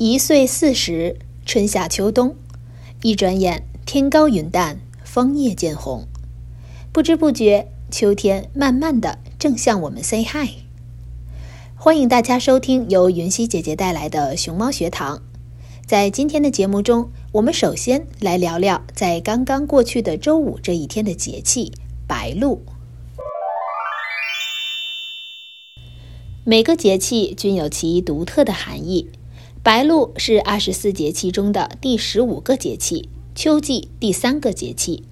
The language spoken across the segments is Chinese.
一岁四十，春夏秋冬，一转眼天高云淡，枫叶渐红，不知不觉秋天慢慢的正向我们 say hi。欢迎大家收听由云溪姐姐带来的熊猫学堂。在今天的节目中，我们首先来聊聊在刚刚过去的周五这一天的节气——白露。每个节气均有其独特的含义。白露是二十四节气中的第十五个节气，秋季第三个节气，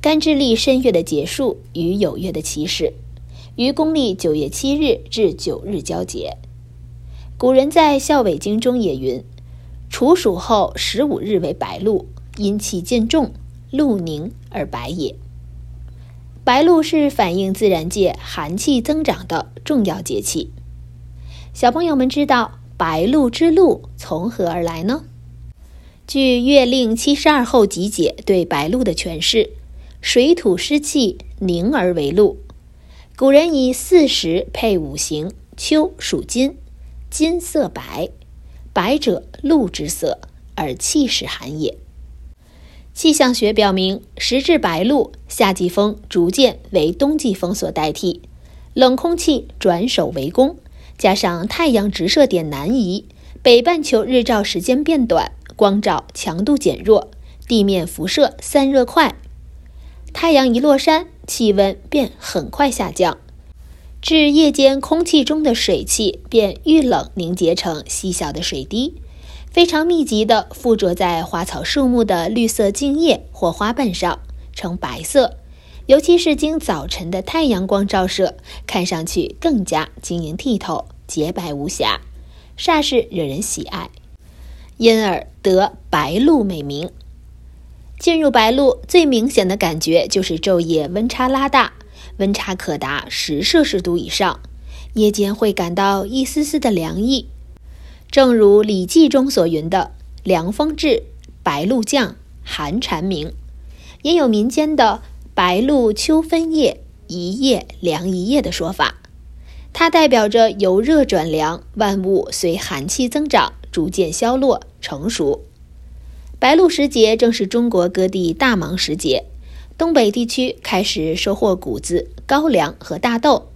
干支历申月的结束与酉月的起始，于公历九月七日至九日交节。古人在《孝纬经》中也云：“处暑后十五日为白露，阴气渐重，露凝而白也。”白露是反映自然界寒气增长的重要节气。小朋友们知道。白露之露从何而来呢？据《月令七十二候集解》对白露的诠释：水土湿气凝而为露。古人以四时配五行，秋属金，金色白，白者露之色，而气势寒也。气象学表明，时至白露，夏季风逐渐为冬季风所代替，冷空气转守为攻。加上太阳直射点南移，北半球日照时间变短，光照强度减弱，地面辐射散热快，太阳一落山，气温便很快下降，至夜间空气中的水汽便遇冷凝结成细小的水滴，非常密集地附着在花草树木的绿色茎叶或花瓣上，呈白色。尤其是经早晨的太阳光照射，看上去更加晶莹剔透、洁白无瑕，煞是惹人喜爱，因而得白露美名。进入白露最明显的感觉就是昼夜温差拉大，温差可达十摄氏度以上，夜间会感到一丝丝的凉意。正如《礼记》中所云的“凉风至，白露降，寒蝉鸣”，也有民间的。白露秋分夜，一夜凉一夜的说法，它代表着由热转凉，万物随寒气增长逐渐消落成熟。白露时节正是中国各地大忙时节，东北地区开始收获谷子、高粱和大豆，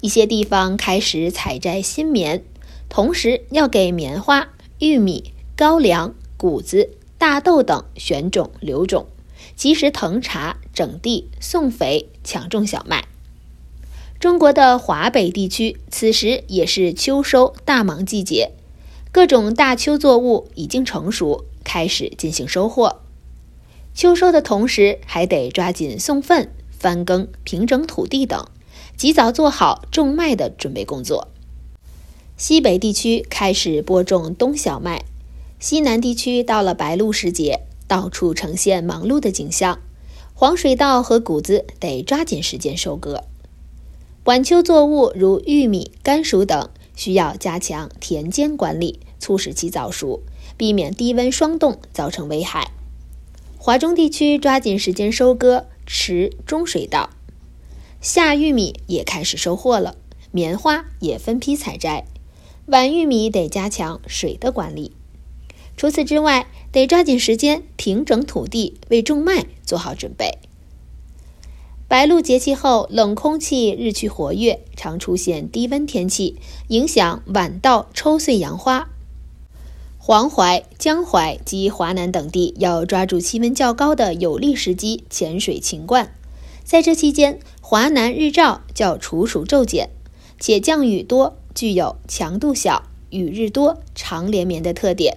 一些地方开始采摘新棉，同时要给棉花、玉米、高粱、谷子、大豆等选种留种。及时腾茶、整地、送肥、抢种小麦。中国的华北地区此时也是秋收大忙季节，各种大秋作物已经成熟，开始进行收获。秋收的同时，还得抓紧送粪、翻耕、平整土地等，及早做好种麦的准备工作。西北地区开始播种冬小麦，西南地区到了白露时节，到处呈现忙碌的景象。黄水稻和谷子得抓紧时间收割。晚秋作物如玉米、甘薯等，需要加强田间管理，促使其早熟，避免低温霜冻造成危害。华中地区抓紧时间收割迟中水稻，夏玉米也开始收获了，棉花也分批采摘。晚玉米得加强水的管理。除此之外，得抓紧时间平整土地，为种麦做好准备。白露节气后，冷空气日趋活跃，常出现低温天气，影响晚稻抽穗扬花。黄淮、江淮及华南等地要抓住气温较高的有利时机潜水勤灌。在这期间，华南日照较处暑骤减，且降雨多，具有强度小、雨日多、长连绵的特点。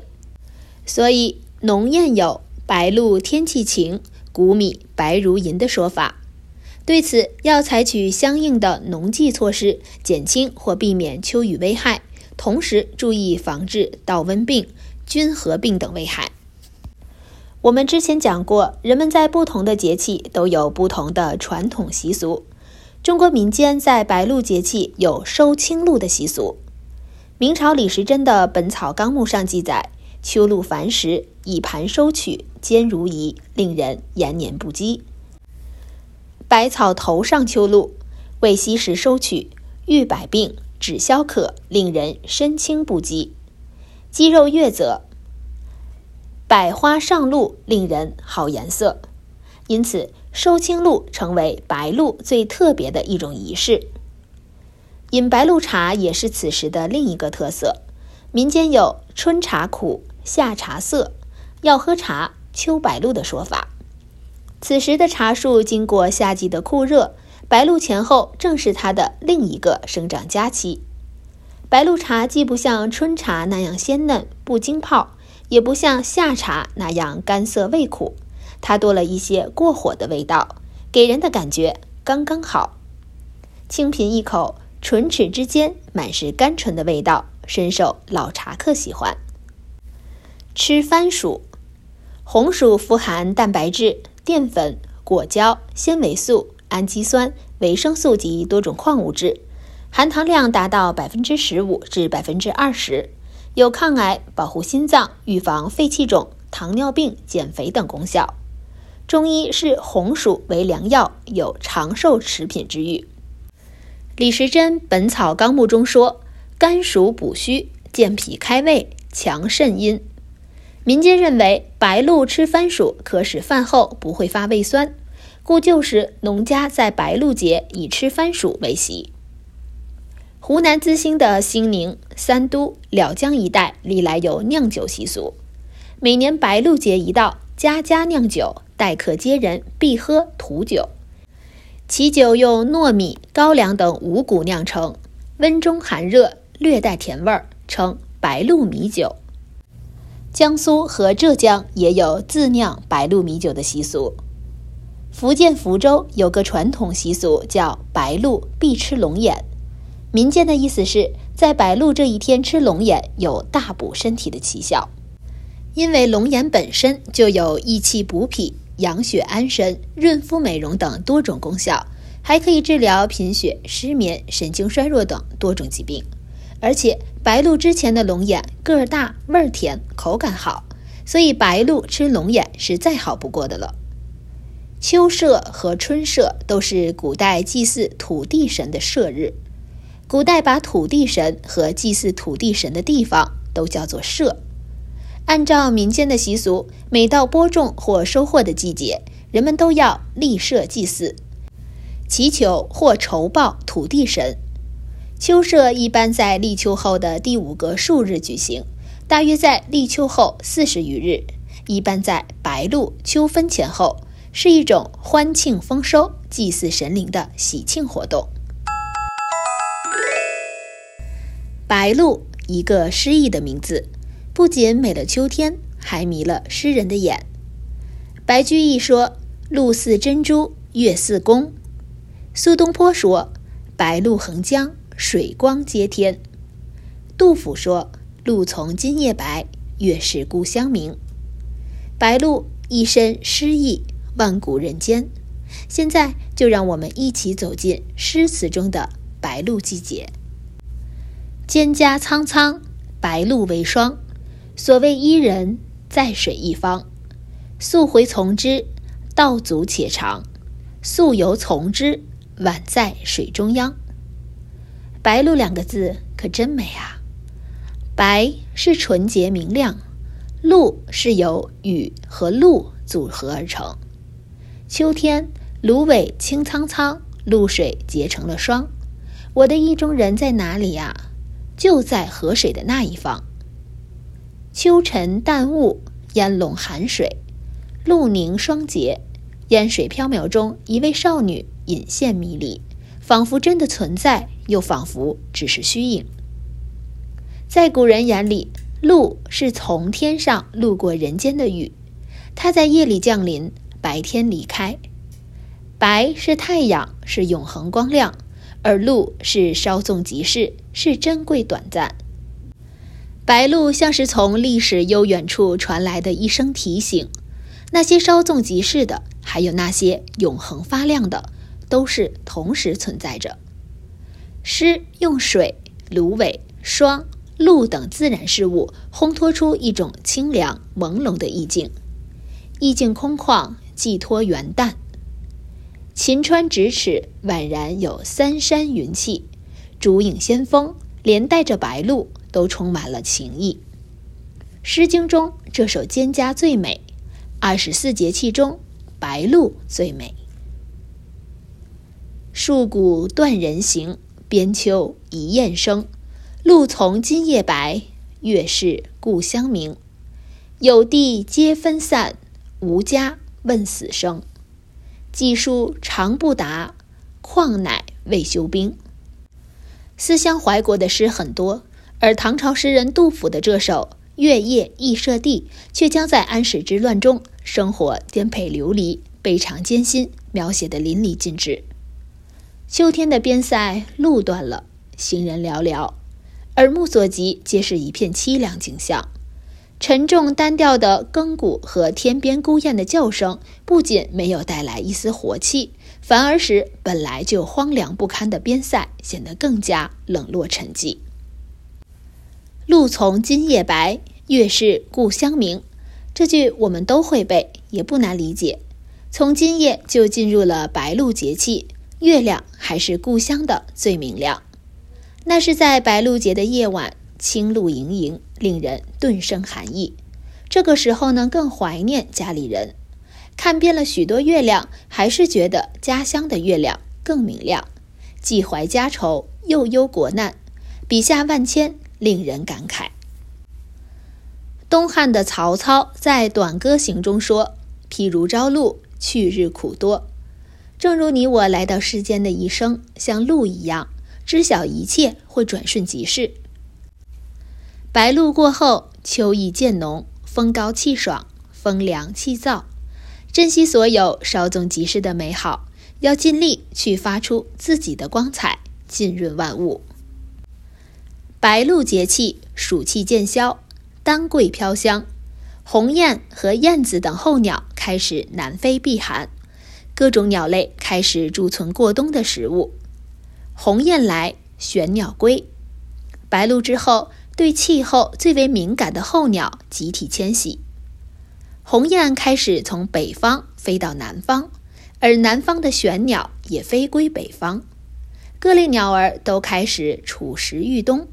所以，农谚有“白露天气晴，谷米白如银”的说法。对此，要采取相应的农技措施，减轻或避免秋雨危害，同时注意防治稻瘟病、菌合病等危害。我们之前讲过，人们在不同的节气都有不同的传统习俗。中国民间在白露节气有收青露的习俗。明朝李时珍的《本草纲目》上记载。秋露繁时，以盘收取，坚如饴，令人延年不饥。百草头上秋露，为稀时收取，愈百病，止消渴，令人身轻不饥。肌肉月则，百花上露，令人好颜色。因此，收青露成为白露最特别的一种仪式。饮白露茶也是此时的另一个特色。民间有“春茶苦”。夏茶色，要喝茶，秋白露的说法。此时的茶树经过夏季的酷热，白露前后正是它的另一个生长佳期。白露茶既不像春茶那样鲜嫩不经泡，也不像夏茶那样干涩味苦，它多了一些过火的味道，给人的感觉刚刚好。轻品一口，唇齿之间满是甘醇的味道，深受老茶客喜欢。吃番薯，红薯富含蛋白质、淀粉、果胶、纤维素、氨基酸、维生素及多种矿物质，含糖量达到百分之十五至百分之二十，有抗癌、保护心脏、预防肺气肿、糖尿病、减肥等功效。中医视红薯为良药，有长寿食品之誉。李时珍《本草纲目》中说：“甘薯补虚，健脾开胃，强肾阴。”民间认为白露吃番薯可使饭后不会发胃酸，故旧时农家在白露节以吃番薯为习。湖南资兴的兴宁、三都、两江一带历来有酿酒习俗，每年白露节一到，家家酿酒，待客接人必喝土酒。其酒用糯米、高粱等五谷酿成，温中含热，略带甜味儿，称白露米酒。江苏和浙江也有自酿白露米酒的习俗。福建福州有个传统习俗，叫白露必吃龙眼。民间的意思是在白露这一天吃龙眼有大补身体的奇效，因为龙眼本身就有益气补脾、养血安神、润肤美容等多种功效，还可以治疗贫血、失眠、神经衰弱等多种疾病。而且白露之前的龙眼个儿大、味儿甜、口感好，所以白露吃龙眼是再好不过的了。秋社和春社都是古代祭祀土地神的社日，古代把土地神和祭祀土地神的地方都叫做社。按照民间的习俗，每到播种或收获的季节，人们都要立社祭祀，祈求或酬报土地神。秋社一般在立秋后的第五个数日举行，大约在立秋后四十余日，一般在白露、秋分前后，是一种欢庆丰收、祭祀神灵的喜庆活动。白露一个诗意的名字，不仅美了秋天，还迷了诗人的眼。白居易说：“露似珍珠，月似弓。”苏东坡说：“白露横江，水光接天。”杜甫说：“露从今夜白，月是故乡明。”白露一身诗意，万古人间。现在就让我们一起走进诗词中的白露季节。蒹葭苍苍，白露为霜。所谓伊人，在水一方。溯洄从之，道阻且长；溯游从之，宛在水中央。白露两个字可真美啊！白是纯洁明亮，露是由雨和露组合而成。秋天。芦苇青苍苍，露水结成了霜。我的意中人在哪里呀？就在河水的那一方。秋晨淡雾，烟笼寒水，露凝霜结，烟水飘渺中，一位少女隐现迷离，仿佛真的存在，又仿佛只是虚影。在古人眼里，露是从天上路过人间的雨，它在夜里降临，白天离开。白是太阳，是永恒光亮；而露是稍纵即逝，是珍贵短暂。白露像是从历史悠远处传来的一声提醒：那些稍纵即逝的，还有那些永恒发亮的，都是同时存在着。诗用水、芦苇、霜、露等自然事物烘托出一种清凉朦胧的意境，意境空旷，寄托元旦。秦川咫尺，宛然有三山云气；竹影先锋，连带着白露，都充满了情意。《诗经》中这首《蒹葭》最美，二十四节气中白露最美。戍鼓断人行，边秋一雁声。露从今夜白，月是故乡明。有地皆分散，无家问死生。寄书长不达，况乃未休兵。思乡怀国的诗很多，而唐朝诗人杜甫的这首《月夜忆舍弟》却将在安史之乱中生活颠沛流离、倍尝艰辛描写的淋漓尽致。秋天的边塞路断了，行人寥寥，耳目所及皆是一片凄凉景象。沉重单调的更鼓和天边孤雁的叫声，不仅没有带来一丝活气，反而使本来就荒凉不堪的边塞显得更加冷落沉寂。露从今夜白，月是故乡明。这句我们都会背，也不难理解。从今夜就进入了白露节气，月亮还是故乡的最明亮。那是在白露节的夜晚。清露盈盈，令人顿生寒意。这个时候呢，更怀念家里人。看遍了许多月亮，还是觉得家乡的月亮更明亮。既怀家愁，又忧国难，笔下万千，令人感慨。东汉的曹操在《短歌行》中说：“譬如朝露，去日苦多。”正如你我来到世间的一生，像露一样，知晓一切会转瞬即逝。白露过后，秋意渐浓，风高气爽，风凉气燥。珍惜所有稍纵即逝的美好，要尽力去发出自己的光彩，浸润万物。白露节气，暑气渐消，丹桂飘香，鸿雁和燕子等候鸟开始南飞避寒，各种鸟类开始贮存过冬的食物。鸿雁来，玄鸟归。白露之后。对气候最为敏感的候鸟集体迁徙，鸿雁开始从北方飞到南方，而南方的玄鸟也飞归北方，各类鸟儿都开始储食御冬。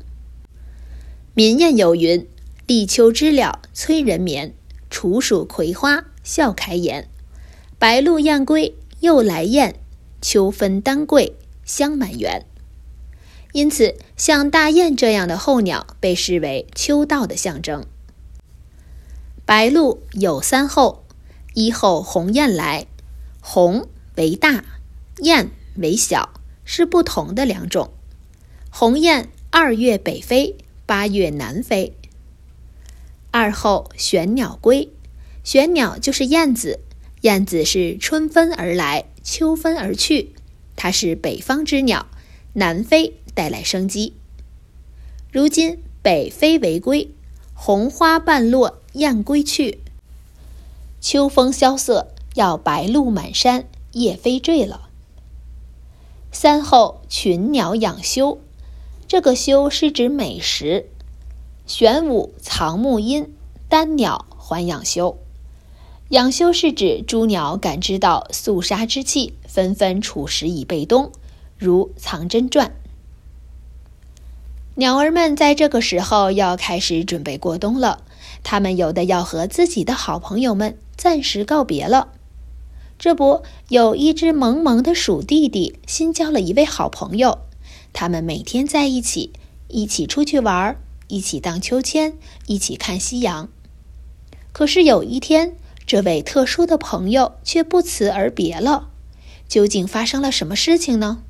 民谚有云：“立秋知了催人眠，处暑葵花笑开颜。”白露雁归又来雁，秋分丹桂香满园。因此，像大雁这样的候鸟被视为秋到的象征。白露有三候：一候鸿雁来，鸿为大，雁为小，是不同的两种。鸿雁二月北飞，八月南飞。二候玄鸟归，玄鸟就是燕子，燕子是春分而来，秋分而去，它是北方之鸟，南飞带来生机。如今北飞为归，红花半落燕归去。秋风萧瑟，要白露满山，叶飞坠了。三后群鸟养休，这个休是指美食。玄武藏木阴，丹鸟还养休。养修是指诸鸟感知到肃杀之气，纷纷储食以备冬，如藏针传。鸟儿们在这个时候要开始准备过冬了，它们有的要和自己的好朋友们暂时告别了。这不，有一只萌萌的鼠弟弟新交了一位好朋友，他们每天在一起，一起出去玩。一起荡秋千，一起看夕阳。可是有一天，这位特殊的朋友却不辞而别了。究竟发生了什么事情呢？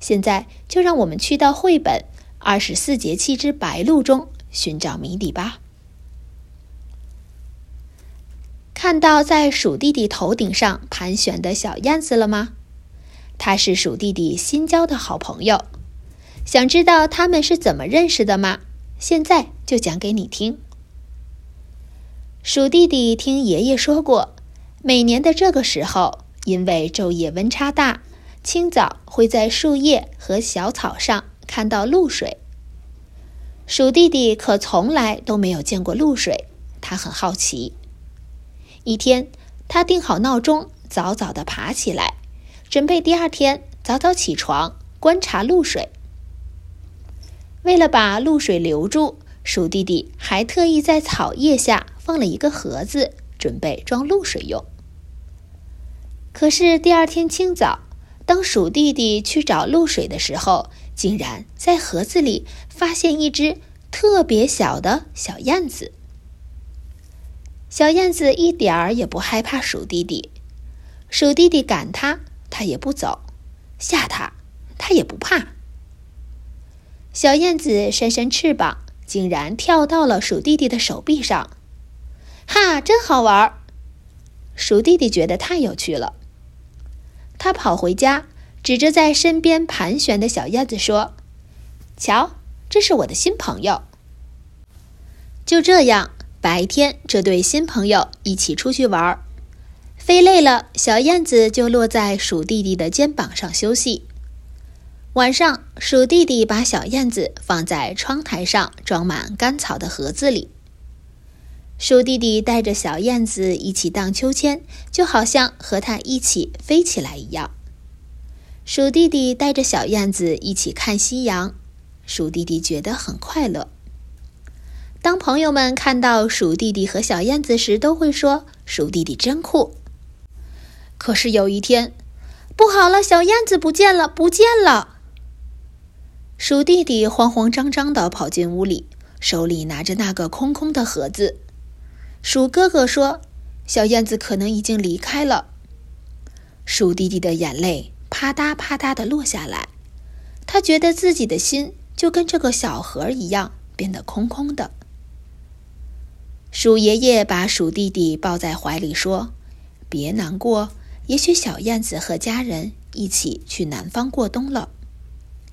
现在就让我们去到绘本《二十四节气之白露》中寻找谜底吧。看到在鼠弟弟头顶上盘旋的小燕子了吗？它是鼠弟弟新交的好朋友。想知道他们是怎么认识的吗？现在就讲给你听。鼠弟弟听爷爷说过，每年的这个时候，因为昼夜温差大，清早会在树叶和小草上看到露水。鼠弟弟可从来都没有见过露水，他很好奇。一天，他定好闹钟，早早的爬起来，准备第二天早早起床观察露水。为了把露水留住，鼠弟弟还特意在草叶下放了一个盒子，准备装露水用。可是第二天清早，当鼠弟弟去找露水的时候，竟然在盒子里发现一只特别小的小燕子。小燕子一点儿也不害怕鼠弟弟，鼠弟弟赶它，它也不走；吓它，它也不怕。小燕子扇扇翅膀，竟然跳到了鼠弟弟的手臂上，哈，真好玩！鼠弟弟觉得太有趣了。他跑回家，指着在身边盘旋的小燕子说：“瞧，这是我的新朋友。”就这样，白天这对新朋友一起出去玩，飞累了，小燕子就落在鼠弟弟的肩膀上休息。晚上，鼠弟弟把小燕子放在窗台上装满干草的盒子里。鼠弟弟带着小燕子一起荡秋千，就好像和它一起飞起来一样。鼠弟弟带着小燕子一起看夕阳，鼠弟弟觉得很快乐。当朋友们看到鼠弟弟和小燕子时，都会说：“鼠弟弟真酷。”可是有一天，不好了，小燕子不见了，不见了！鼠弟弟慌慌张张地跑进屋里，手里拿着那个空空的盒子。鼠哥哥说：“小燕子可能已经离开了。”鼠弟弟的眼泪啪嗒啪嗒的落下来，他觉得自己的心就跟这个小盒一样变得空空的。鼠爷爷把鼠弟弟抱在怀里说：“别难过，也许小燕子和家人一起去南方过冬了。”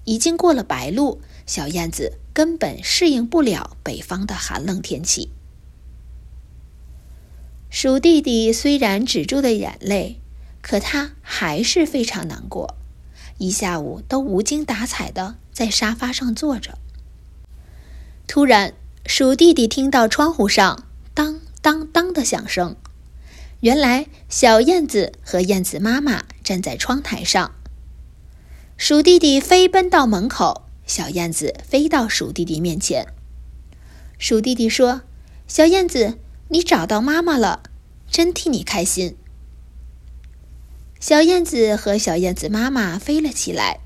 已经过了白露，小燕子根本适应不了北方的寒冷天气。鼠弟弟虽然止住了眼泪，可他还是非常难过，一下午都无精打采的在沙发上坐着。突然，鼠弟弟听到窗户上当当当的响声，原来小燕子和燕子妈妈站在窗台上。鼠弟弟飞奔到门口，小燕子飞到鼠弟弟面前。鼠弟弟说：“小燕子，你找到妈妈了，真替你开心。”小燕子和小燕子妈妈飞了起来，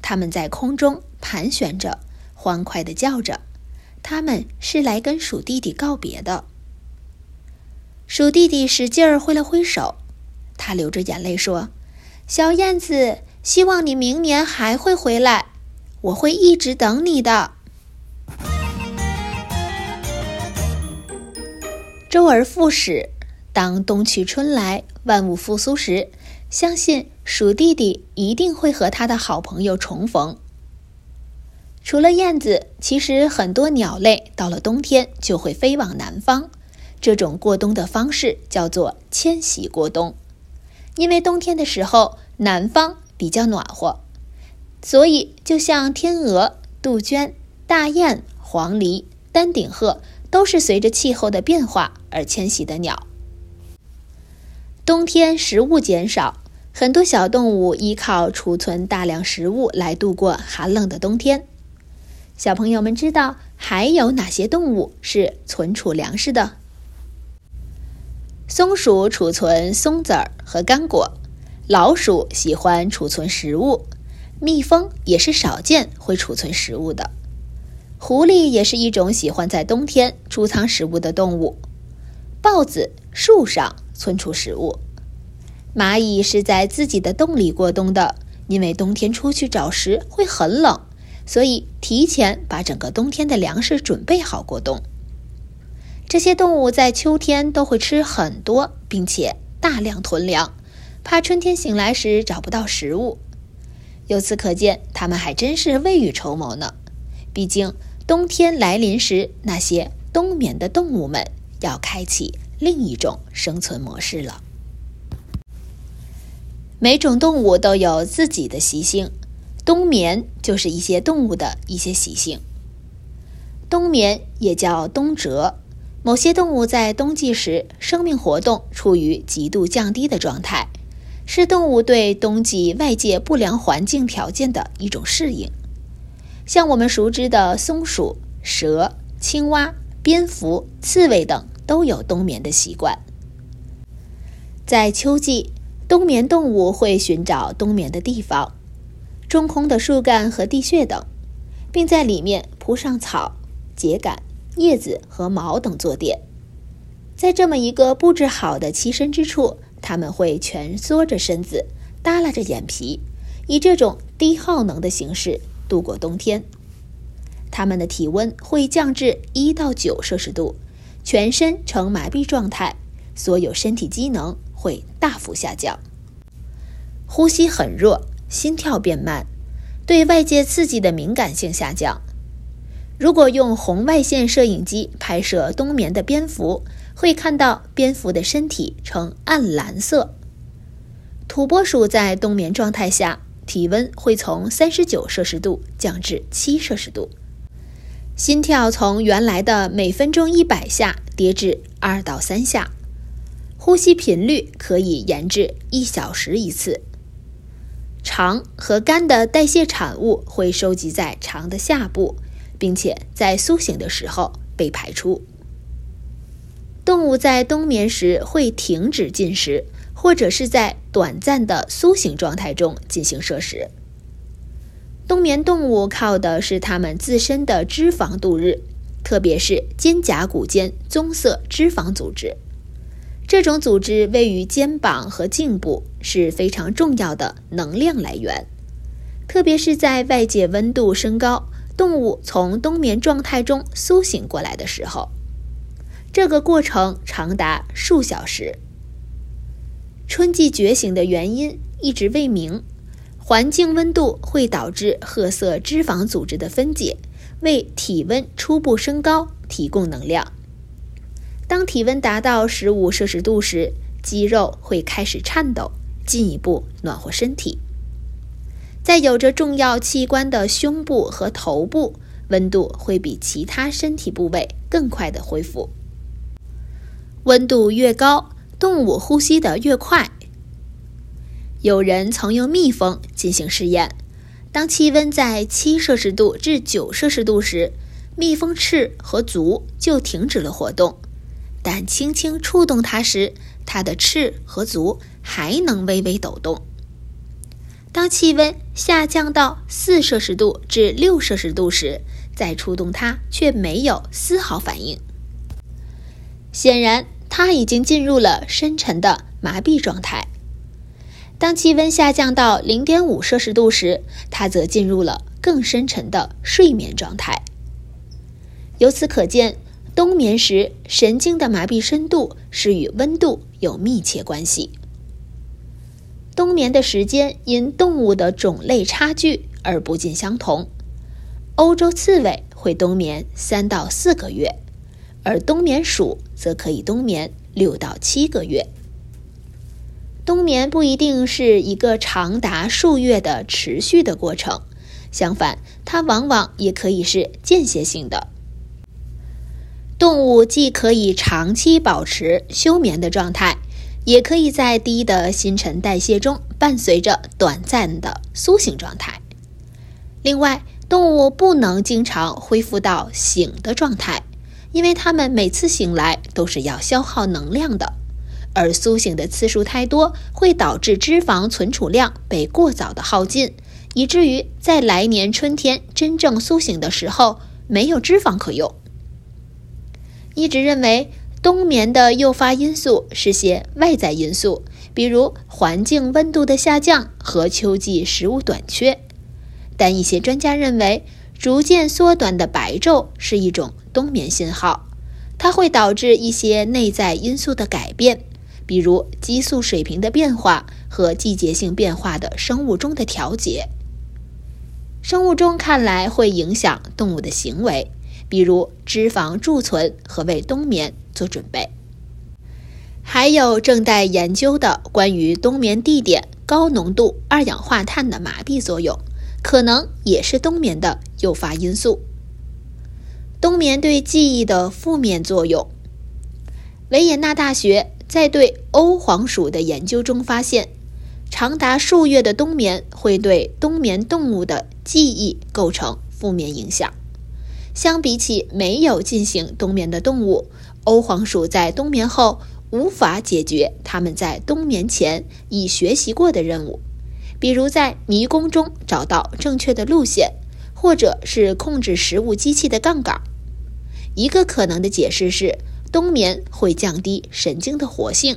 它们在空中盘旋着，欢快的叫着。他们是来跟鼠弟弟告别的。鼠弟弟使劲儿挥了挥手，他流着眼泪说：“小燕子。”希望你明年还会回来，我会一直等你的。周而复始。当冬去春来，万物复苏时，相信鼠弟弟一定会和他的好朋友重逢。除了燕子，其实很多鸟类到了冬天就会飞往南方。这种过冬的方式叫做迁徙过冬。因为冬天的时候，南方比较暖和，所以就像天鹅、杜鹃、大雁、黄鹂、丹顶鹤，都是随着气候的变化而迁徙的鸟。冬天食物减少，很多小动物依靠储存大量食物来度过寒冷的冬天。小朋友们知道还有哪些动物是存储粮食的？松鼠储存松子儿和干果，老鼠喜欢储存食物，蜜蜂也是少见会储存食物的。狐狸也是一种喜欢在冬天储藏食物的动物。豹子树上。存储食物，蚂蚁是在自己的洞里过冬的，因为冬天出去找食会很冷，所以提前把整个冬天的粮食准备好过冬。这些动物在秋天都会吃很多，并且大量囤粮，怕春天醒来时找不到食物。由此可见，它们还真是未雨绸缪呢。毕竟冬天来临时，那些冬眠的动物们要开启。另一种生存模式了。每种动物都有自己的习性，冬眠就是一些动物的一些习性。冬眠也叫冬蛰，某些动物在冬季时生命活动处于极度降低的状态，是动物对冬季外界不良环境条件的一种适应。像我们熟知的松鼠、蛇、青蛙、蝙蝠、刺猬等。都有冬眠的习惯。在秋季，冬眠动物会寻找冬眠的地方，中空的树干和地穴等，并在里面铺上草、秸秆、叶子和毛等坐垫。在这么一个布置好的栖身之处，它们会蜷缩着身子，耷拉着眼皮，以这种低耗能的形式度过冬天。它们的体温会降至一到九摄氏度。全身呈麻痹状态，所有身体机能会大幅下降，呼吸很弱，心跳变慢，对外界刺激的敏感性下降。如果用红外线摄影机拍摄冬眠的蝙蝠，会看到蝙蝠的身体呈暗蓝色。土拨鼠在冬眠状态下，体温会从三十九摄氏度降至七摄氏度。心跳从原来的每分钟一百下跌至二到三下，呼吸频率可以延至一小时一次。肠和肝的代谢产物会收集在肠的下部，并且在苏醒的时候被排出。动物在冬眠时会停止进食，或者是在短暂的苏醒状态中进行摄食。冬眠动物靠的是它们自身的脂肪度日，特别是肩胛骨间棕色脂肪组织。这种组织位于肩膀和颈部，是非常重要的能量来源。特别是在外界温度升高，动物从冬眠状态中苏醒过来的时候，这个过程长达数小时。春季觉醒的原因一直未明。环境温度会导致褐色脂肪组织的分解，为体温初步升高提供能量。当体温达到十五摄氏度时，肌肉会开始颤抖，进一步暖和身体。在有着重要器官的胸部和头部，温度会比其他身体部位更快的恢复。温度越高，动物呼吸得越快。有人曾用蜜蜂进行试验，当气温在七摄氏度至九摄氏度时，蜜蜂翅和足就停止了活动，但轻轻触动它时，它的翅和足还能微微抖动。当气温下降到四摄氏度至六摄氏度时，再触动它却没有丝毫反应。显然，它已经进入了深沉的麻痹状态。当气温下降到零点五摄氏度时，它则进入了更深沉的睡眠状态。由此可见，冬眠时神经的麻痹深度是与温度有密切关系。冬眠的时间因动物的种类差距而不尽相同。欧洲刺猬会冬眠三到四个月，而冬眠鼠则可以冬眠六到七个月。冬眠不一定是一个长达数月的持续的过程，相反，它往往也可以是间歇性的。动物既可以长期保持休眠的状态，也可以在低的新陈代谢中伴随着短暂的苏醒状态。另外，动物不能经常恢复到醒的状态，因为他们每次醒来都是要消耗能量的。而苏醒的次数太多，会导致脂肪存储量被过早的耗尽，以至于在来年春天真正苏醒的时候没有脂肪可用。一直认为冬眠的诱发因素是些外在因素，比如环境温度的下降和秋季食物短缺，但一些专家认为，逐渐缩短的白昼是一种冬眠信号，它会导致一些内在因素的改变。比如激素水平的变化和季节性变化的生物钟的调节，生物钟看来会影响动物的行为，比如脂肪贮存和为冬眠做准备。还有正在研究的关于冬眠地点高浓度二氧化碳的麻痹作用，可能也是冬眠的诱发因素。冬眠对记忆的负面作用，维也纳大学。在对欧黄鼠的研究中发现，长达数月的冬眠会对冬眠动物的记忆构成负面影响。相比起没有进行冬眠的动物，欧黄鼠在冬眠后无法解决它们在冬眠前已学习过的任务，比如在迷宫中找到正确的路线，或者是控制食物机器的杠杆。一个可能的解释是。冬眠会降低神经的活性。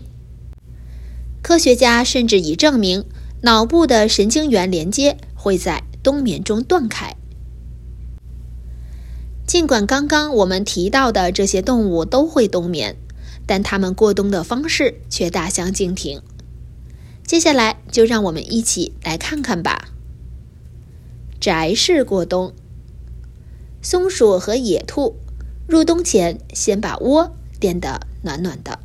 科学家甚至已证明，脑部的神经元连接会在冬眠中断开。尽管刚刚我们提到的这些动物都会冬眠，但它们过冬的方式却大相径庭。接下来就让我们一起来看看吧。宅式过冬，松鼠和野兔入冬前先把窝。垫得暖暖的，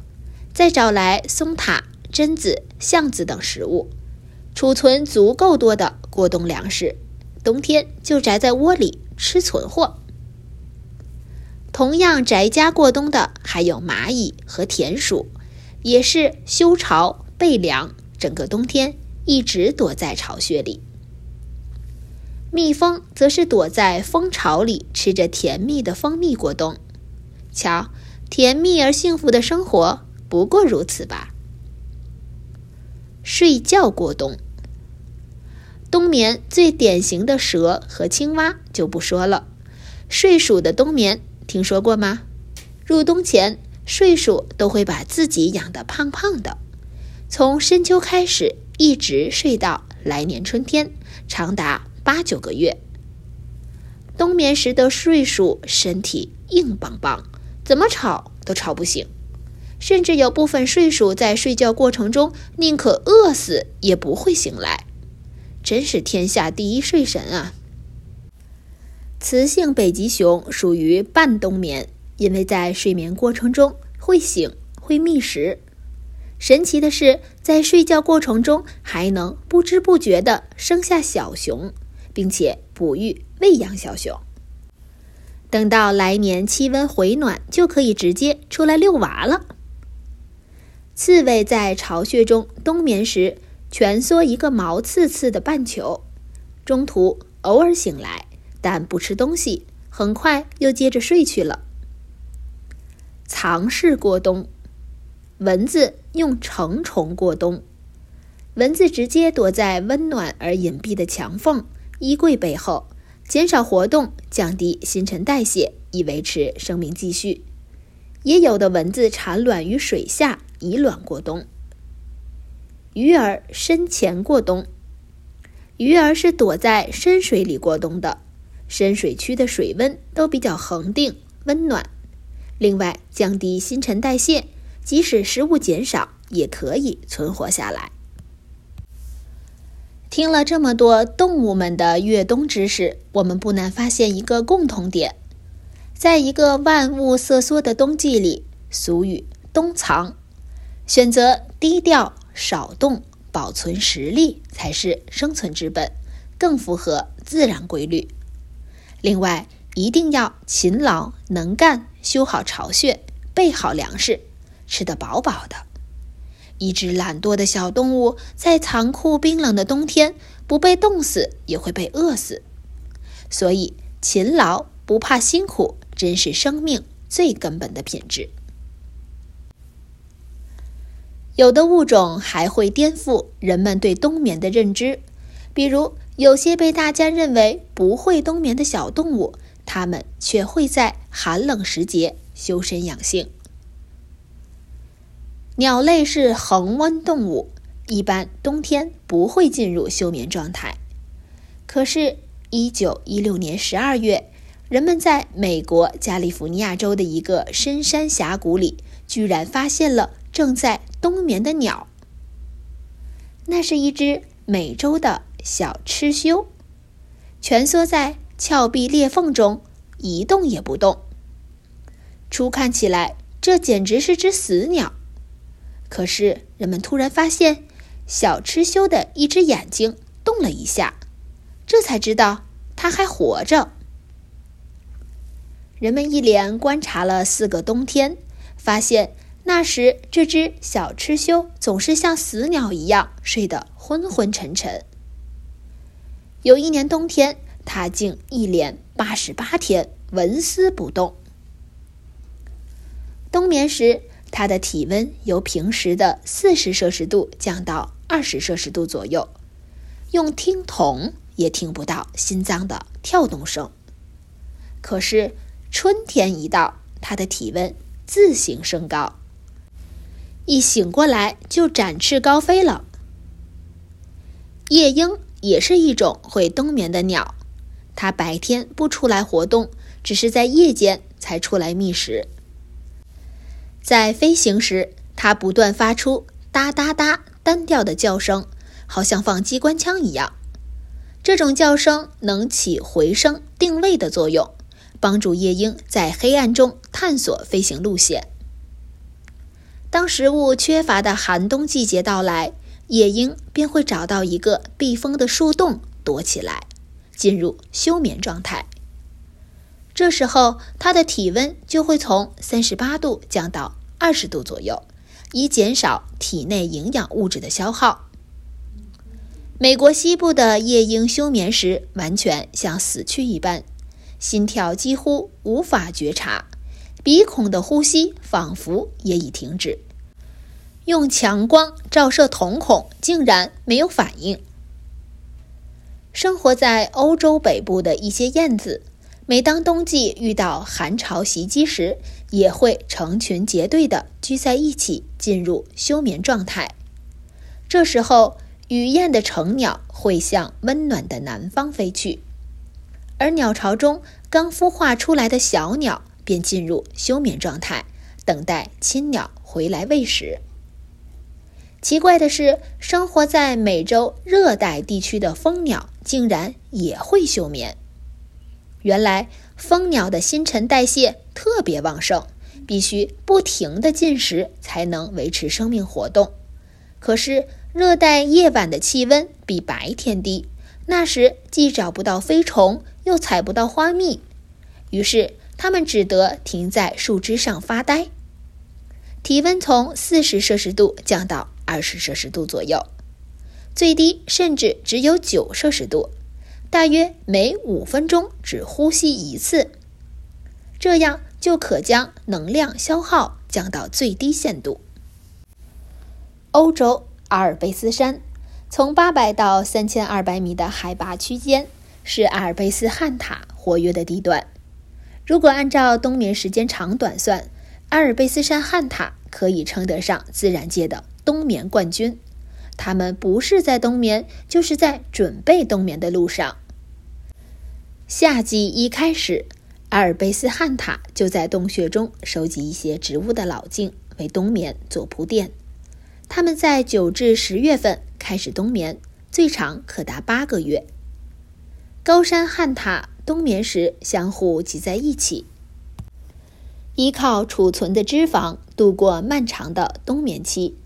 再找来松塔、榛子、橡子等食物，储存足够多的过冬粮食，冬天就宅在窝里吃存货。同样宅家过冬的还有蚂蚁和田鼠，也是修巢备粮，整个冬天一直躲在巢穴里。蜜蜂则是躲在蜂巢里吃着甜蜜的蜂蜜过冬。瞧。甜蜜而幸福的生活不过如此吧。睡觉过冬，冬眠最典型的蛇和青蛙就不说了。睡鼠的冬眠听说过吗？入冬前，睡鼠都会把自己养得胖胖的，从深秋开始一直睡到来年春天，长达八九个月。冬眠时的睡鼠身体硬邦邦。怎么吵都吵不醒，甚至有部分睡鼠在睡觉过程中宁可饿死也不会醒来，真是天下第一睡神啊！雌性北极熊属于半冬眠，因为在睡眠过程中会醒会觅食。神奇的是，在睡觉过程中还能不知不觉地生下小熊，并且哺育喂养小熊。等到来年气温回暖，就可以直接出来遛娃了。刺猬在巢穴中冬眠时，蜷缩一个毛刺刺的半球，中途偶尔醒来，但不吃东西，很快又接着睡去了。藏式过冬，蚊子用成虫过冬，蚊子直接躲在温暖而隐蔽的墙缝、衣柜背后。减少活动，降低新陈代谢，以维持生命继续。也有的蚊子产卵于水下，以卵过冬。鱼儿深潜过冬，鱼儿是躲在深水里过冬的。深水区的水温都比较恒定、温暖，另外，降低新陈代谢，即使食物减少，也可以存活下来。听了这么多动物们的越冬知识，我们不难发现一个共同点：在一个万物瑟缩的冬季里，俗语“冬藏”，选择低调、少动、保存实力才是生存之本，更符合自然规律。另外，一定要勤劳能干，修好巢穴，备好粮食，吃得饱饱的。一只懒惰的小动物，在残酷冰冷的冬天，不被冻死也会被饿死。所以，勤劳不怕辛苦，真是生命最根本的品质。有的物种还会颠覆人们对冬眠的认知，比如有些被大家认为不会冬眠的小动物。它们却会在寒冷时节修身养性。鸟类是恒温动物，一般冬天不会进入休眠状态。可是，一九一六年十二月，人们在美国加利福尼亚州的一个深山峡谷里，居然发现了正在冬眠的鸟。那是一只美洲的小螭修，蜷缩在。峭壁裂缝中一动也不动。初看起来，这简直是只死鸟。可是人们突然发现，小螭修的一只眼睛动了一下，这才知道它还活着。人们一连观察了四个冬天，发现那时这只小吃修总是像死鸟一样睡得昏昏沉沉。有一年冬天。他竟一连八十八天纹丝不动。冬眠时，它的体温由平时的四十摄氏度降到二十摄氏度左右，用听筒也听不到心脏的跳动声。可是春天一到，它的体温自行升高，一醒过来就展翅高飞了。夜莺也是一种会冬眠的鸟。它白天不出来活动，只是在夜间才出来觅食。在飞行时，它不断发出哒哒哒单调的叫声，好像放机关枪一样。这种叫声能起回声定位的作用，帮助夜莺在黑暗中探索飞行路线。当食物缺乏的寒冬季节到来，夜莺便会找到一个避风的树洞躲起来。进入休眠状态，这时候它的体温就会从三十八度降到二十度左右，以减少体内营养物质的消耗。美国西部的夜莺休眠时，完全像死去一般，心跳几乎无法觉察，鼻孔的呼吸仿佛也已停止，用强光照射瞳孔，竟然没有反应。生活在欧洲北部的一些燕子，每当冬季遇到寒潮袭击时，也会成群结队地聚在一起，进入休眠状态。这时候，雨燕的成鸟会向温暖的南方飞去，而鸟巢中刚孵化出来的小鸟便进入休眠状态，等待亲鸟回来喂食。奇怪的是，生活在美洲热带地区的蜂鸟竟然也会休眠。原来，蜂鸟的新陈代谢特别旺盛，必须不停地进食才能维持生命活动。可是，热带夜晚的气温比白天低，那时既找不到飞虫，又采不到花蜜，于是它们只得停在树枝上发呆。体温从四十摄氏度降到。二十摄氏度左右，最低甚至只有九摄氏度，大约每五分钟只呼吸一次，这样就可将能量消耗降到最低限度。欧洲阿尔卑斯山从八百到三千二百米的海拔区间是阿尔卑斯旱獭活跃的地段。如果按照冬眠时间长短算，阿尔卑斯山旱獭可以称得上自然界的。冬眠冠军，他们不是在冬眠，就是在准备冬眠的路上。夏季一开始，阿尔卑斯旱獭就在洞穴中收集一些植物的老茎，为冬眠做铺垫。它们在九至十月份开始冬眠，最长可达八个月。高山旱獭冬眠时相互挤在一起，依靠储存的脂肪度过漫长的冬眠期。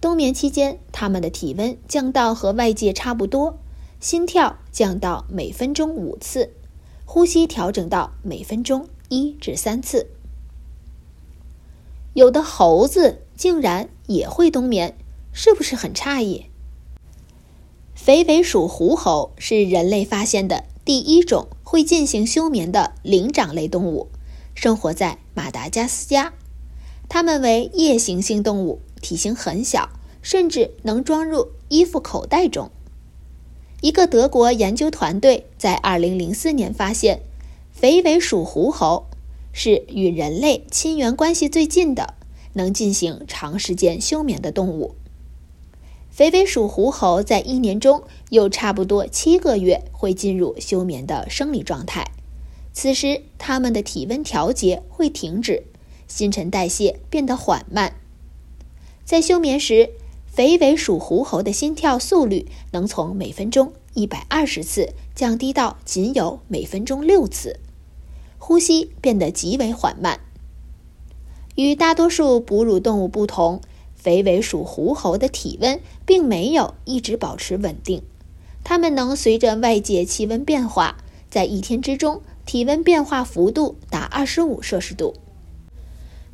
冬眠期间，它们的体温降到和外界差不多，心跳降到每分钟五次，呼吸调整到每分钟一至三次。有的猴子竟然也会冬眠，是不是很诧异？肥尾鼠狐猴是人类发现的第一种会进行休眠的灵长类动物，生活在马达加斯加。它们为夜行性动物。体型很小，甚至能装入衣服口袋中。一个德国研究团队在2004年发现，肥尾鼠狐猴是与人类亲缘关系最近的、能进行长时间休眠的动物。肥尾鼠狐猴在一年中有差不多七个月会进入休眠的生理状态，此时它们的体温调节会停止，新陈代谢变得缓慢。在休眠时，肥尾鼠狐猴的心跳速率能从每分钟一百二十次降低到仅有每分钟六次，呼吸变得极为缓慢。与大多数哺乳动物不同，肥尾鼠狐猴的体温并没有一直保持稳定，它们能随着外界气温变化，在一天之中体温变化幅度达二十五摄氏度。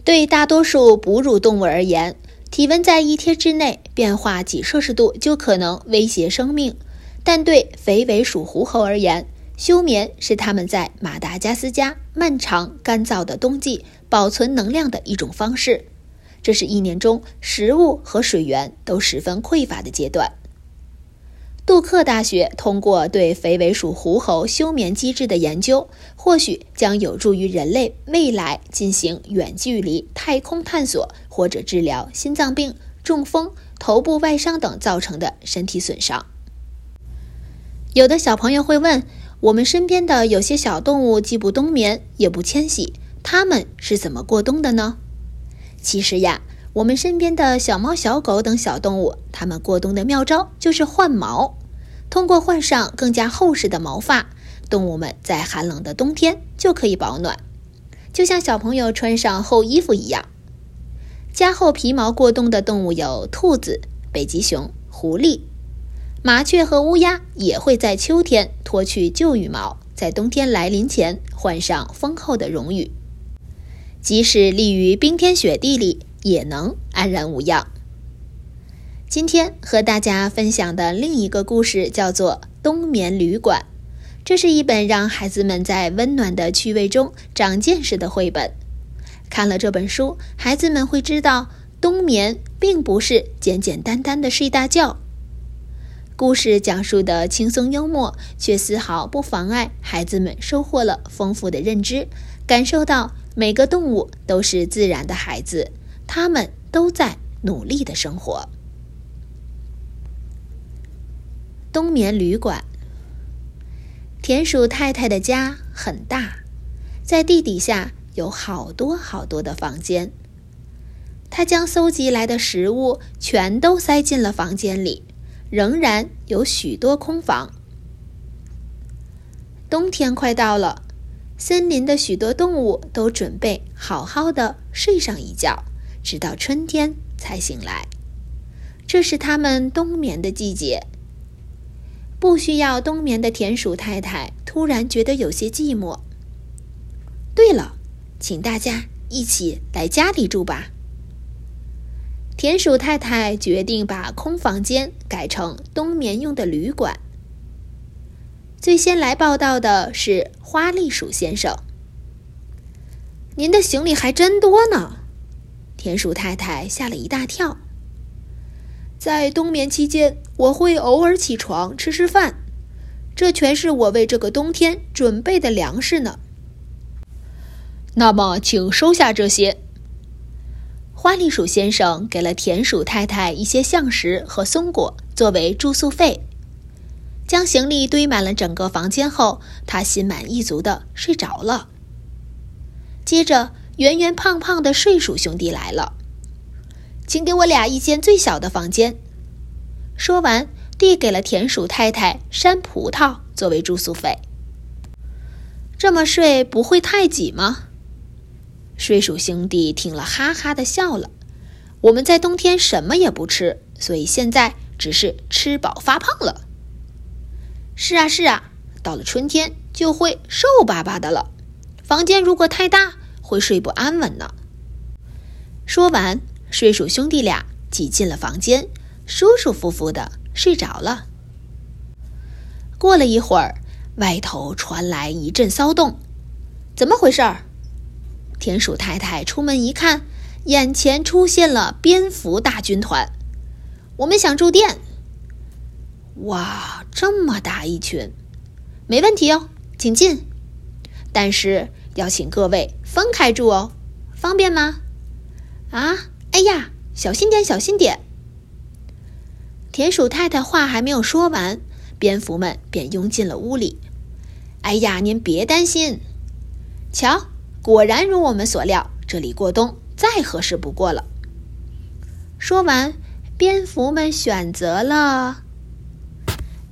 对大多数哺乳动物而言，体温在一天之内变化几摄氏度就可能威胁生命，但对肥尾鼠狐猴而言，休眠是它们在马达加斯加漫长干燥的冬季保存能量的一种方式。这是一年中食物和水源都十分匮乏的阶段。杜克大学通过对肥尾鼠狐猴休眠机制的研究，或许将有助于人类未来进行远距离太空探索，或者治疗心脏病、中风、头部外伤等造成的身体损伤。有的小朋友会问：我们身边的有些小动物既不冬眠，也不迁徙，它们是怎么过冬的呢？其实呀。我们身边的小猫、小狗等小动物，它们过冬的妙招就是换毛。通过换上更加厚实的毛发，动物们在寒冷的冬天就可以保暖，就像小朋友穿上厚衣服一样。加厚皮毛过冬的动物有兔子、北极熊、狐狸、麻雀和乌鸦，也会在秋天脱去旧羽毛，在冬天来临前换上丰厚的绒羽。即使立于冰天雪地里。也能安然无恙。今天和大家分享的另一个故事叫做《冬眠旅馆》，这是一本让孩子们在温暖的趣味中长见识的绘本。看了这本书，孩子们会知道，冬眠并不是简简单单的睡大觉。故事讲述的轻松幽默，却丝毫不妨碍孩子们收获了丰富的认知，感受到每个动物都是自然的孩子。他们都在努力的生活。冬眠旅馆，田鼠太太的家很大，在地底下有好多好多的房间。她将搜集来的食物全都塞进了房间里，仍然有许多空房。冬天快到了，森林的许多动物都准备好好的睡上一觉。直到春天才醒来，这是它们冬眠的季节。不需要冬眠的田鼠太太突然觉得有些寂寞。对了，请大家一起来家里住吧。田鼠太太决定把空房间改成冬眠用的旅馆。最先来报道的是花栗鼠先生。您的行李还真多呢。田鼠太太吓了一大跳。在冬眠期间，我会偶尔起床吃吃饭，这全是我为这个冬天准备的粮食呢。那么，请收下这些。花栗鼠先生给了田鼠太太一些橡实和松果作为住宿费。将行李堆满了整个房间后，他心满意足地睡着了。接着，圆圆胖胖的睡鼠兄弟来了，请给我俩一间最小的房间。说完，递给了田鼠太太山葡萄作为住宿费。这么睡不会太挤吗？睡鼠兄弟听了，哈哈的笑了。我们在冬天什么也不吃，所以现在只是吃饱发胖了。是啊，是啊，到了春天就会瘦巴巴的了。房间如果太大，会睡不安稳呢。说完，睡鼠兄弟俩挤进了房间，舒舒服服的睡着了。过了一会儿。外头传来一阵骚动，怎么回事儿？田鼠太太出门一看，眼前出现了蝙蝠大军团。我们想住店。哇，这么大一群，没问题哦，请进。但是要请各位分开住哦，方便吗？啊，哎呀，小心点，小心点。田鼠太太话还没有说完。蝙蝠们便拥进了屋里。哎呀，您别担心，瞧，果然如我们所料，这里过冬再合适不过了。说完，蝙蝠们选择了，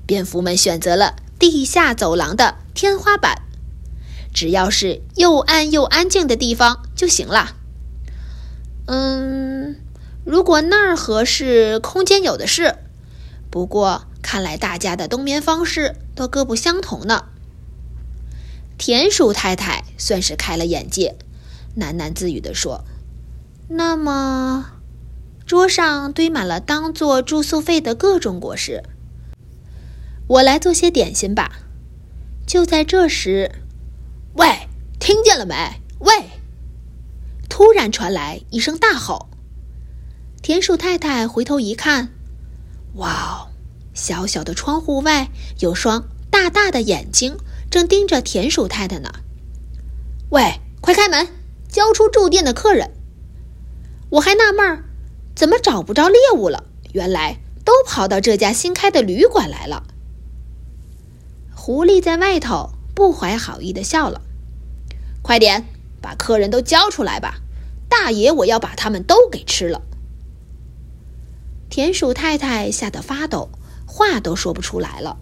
蝙蝠们选择了地下走廊的天花板，只要是又暗又安静的地方就行了。嗯，如果那儿合适，空间有的是，不过。看来大家的冬眠方式都各不相同呢。田鼠太太算是开了眼界，喃喃自语地说：“那么，桌上堆满了当做住宿费的各种果实，我来做些点心吧。”就在这时，喂，听见了没？喂！突然传来一声大吼。田鼠太太回头一看，哇哦！小小的窗户外有双大大的眼睛，正盯着田鼠太太呢。喂，快开门，交出住店的客人！我还纳闷儿，怎么找不着猎物了？原来都跑到这家新开的旅馆来了。狐狸在外头不怀好意的笑了。快点，把客人都交出来吧！大爷，我要把他们都给吃了。田鼠太太吓得发抖。话都说不出来了。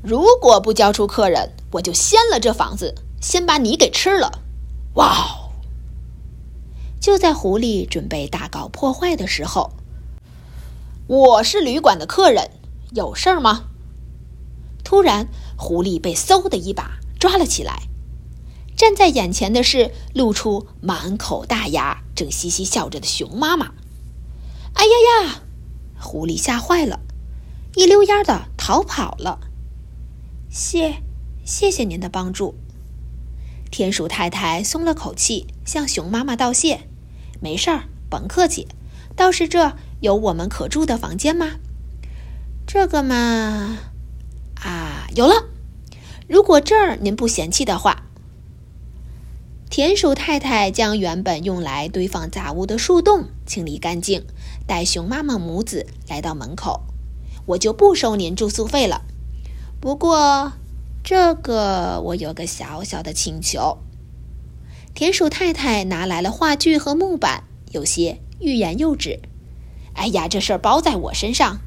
如果不交出客人，我就掀了这房子，先把你给吃了！哇哦！就在狐狸准备大搞破坏的时候，我是旅馆的客人，有事儿吗？突然，狐狸被嗖的一把抓了起来。站在眼前的是露出满口大牙、正嘻嘻笑着的熊妈妈。哎呀呀！狐狸吓坏了。一溜烟的逃跑了。谢，谢谢您的帮助。田鼠太太松了口气，向熊妈妈道谢：“没事儿，甭客气。倒是这有我们可住的房间吗？这个嘛，啊，有了。如果这儿您不嫌弃的话。”田鼠太太将原本用来堆放杂物的树洞清理干净，带熊妈妈母子来到门口。我就不收您住宿费了。不过，这个我有个小小的请求。田鼠太太拿来了话剧和木板，有些欲言又止。哎呀，这事儿包在我身上。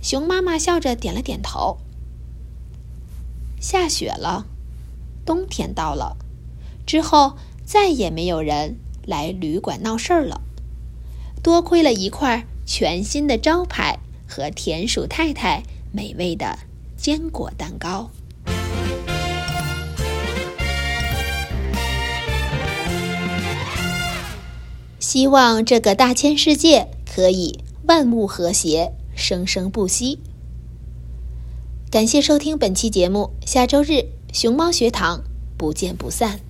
熊妈妈笑着点了点头。下雪了，冬天到了，之后再也没有人来旅馆闹事儿了。多亏了一块全新的招牌。和田鼠太太美味的坚果蛋糕。希望这个大千世界可以万物和谐，生生不息。感谢收听本期节目，下周日熊猫学堂不见不散。